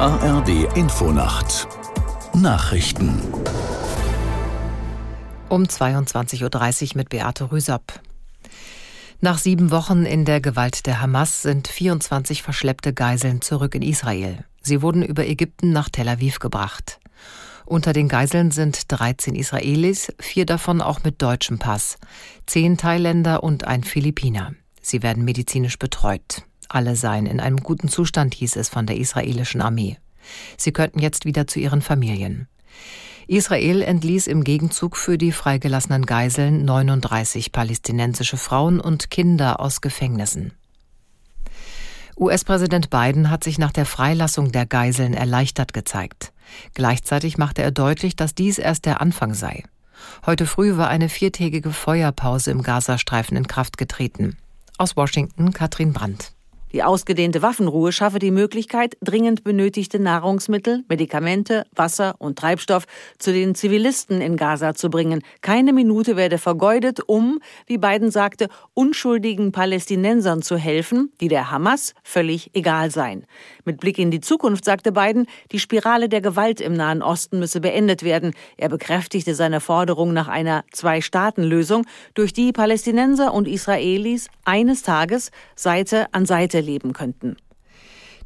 ARD Infonacht Nachrichten um 22.30 Uhr mit Beate Rüsapp. Nach sieben Wochen in der Gewalt der Hamas sind 24 verschleppte Geiseln zurück in Israel. Sie wurden über Ägypten nach Tel Aviv gebracht. Unter den Geiseln sind 13 Israelis, vier davon auch mit deutschem Pass, zehn Thailänder und ein Philippiner. Sie werden medizinisch betreut. Alle seien in einem guten Zustand, hieß es von der israelischen Armee. Sie könnten jetzt wieder zu ihren Familien. Israel entließ im Gegenzug für die freigelassenen Geiseln 39 palästinensische Frauen und Kinder aus Gefängnissen. US-Präsident Biden hat sich nach der Freilassung der Geiseln erleichtert gezeigt. Gleichzeitig machte er deutlich, dass dies erst der Anfang sei. Heute früh war eine viertägige Feuerpause im Gazastreifen in Kraft getreten. Aus Washington Katrin Brandt. Die ausgedehnte Waffenruhe schaffe die Möglichkeit, dringend benötigte Nahrungsmittel, Medikamente, Wasser und Treibstoff zu den Zivilisten in Gaza zu bringen. Keine Minute werde vergeudet, um, wie Biden sagte, unschuldigen Palästinensern zu helfen, die der Hamas völlig egal seien. Mit Blick in die Zukunft sagte Biden, die Spirale der Gewalt im Nahen Osten müsse beendet werden. Er bekräftigte seine Forderung nach einer Zwei-Staaten-Lösung, durch die Palästinenser und Israelis eines Tages Seite an Seite leben könnten.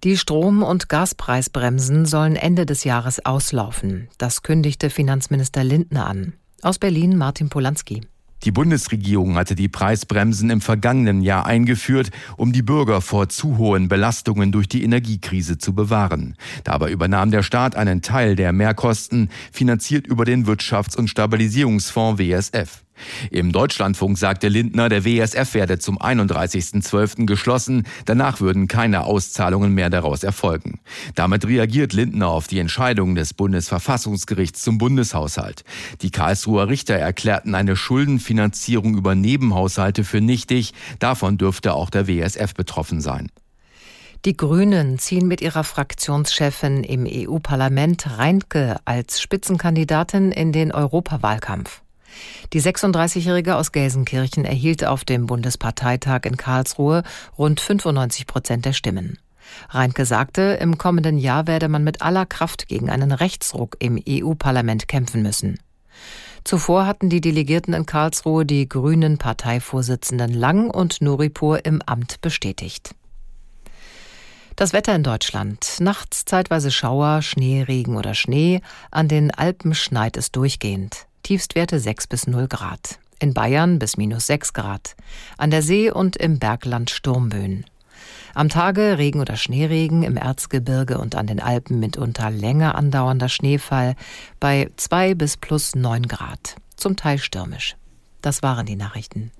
Die Strom- und Gaspreisbremsen sollen Ende des Jahres auslaufen. Das kündigte Finanzminister Lindner an. Aus Berlin Martin Polanski. Die Bundesregierung hatte die Preisbremsen im vergangenen Jahr eingeführt, um die Bürger vor zu hohen Belastungen durch die Energiekrise zu bewahren. Dabei übernahm der Staat einen Teil der Mehrkosten, finanziert über den Wirtschafts- und Stabilisierungsfonds WSF. Im Deutschlandfunk sagte Lindner, der WSF werde zum 31.12. geschlossen, danach würden keine Auszahlungen mehr daraus erfolgen. Damit reagiert Lindner auf die Entscheidung des Bundesverfassungsgerichts zum Bundeshaushalt. Die Karlsruher Richter erklärten eine Schuldenfinanzierung über Nebenhaushalte für nichtig, davon dürfte auch der WSF betroffen sein. Die Grünen ziehen mit ihrer Fraktionschefin im EU-Parlament Reinke als Spitzenkandidatin in den Europawahlkampf. Die 36-Jährige aus Gelsenkirchen erhielt auf dem Bundesparteitag in Karlsruhe rund 95 Prozent der Stimmen. Reinke sagte, im kommenden Jahr werde man mit aller Kraft gegen einen Rechtsruck im EU-Parlament kämpfen müssen. Zuvor hatten die Delegierten in Karlsruhe die grünen Parteivorsitzenden Lang und Nuripur im Amt bestätigt. Das Wetter in Deutschland. Nachts zeitweise Schauer, Schnee, Regen oder Schnee. An den Alpen schneit es durchgehend. Tiefstwerte 6 bis 0 Grad. In Bayern bis minus 6 Grad. An der See und im Bergland Sturmböen. Am Tage Regen oder Schneeregen, im Erzgebirge und an den Alpen mitunter länger andauernder Schneefall bei 2 bis plus 9 Grad. Zum Teil stürmisch. Das waren die Nachrichten.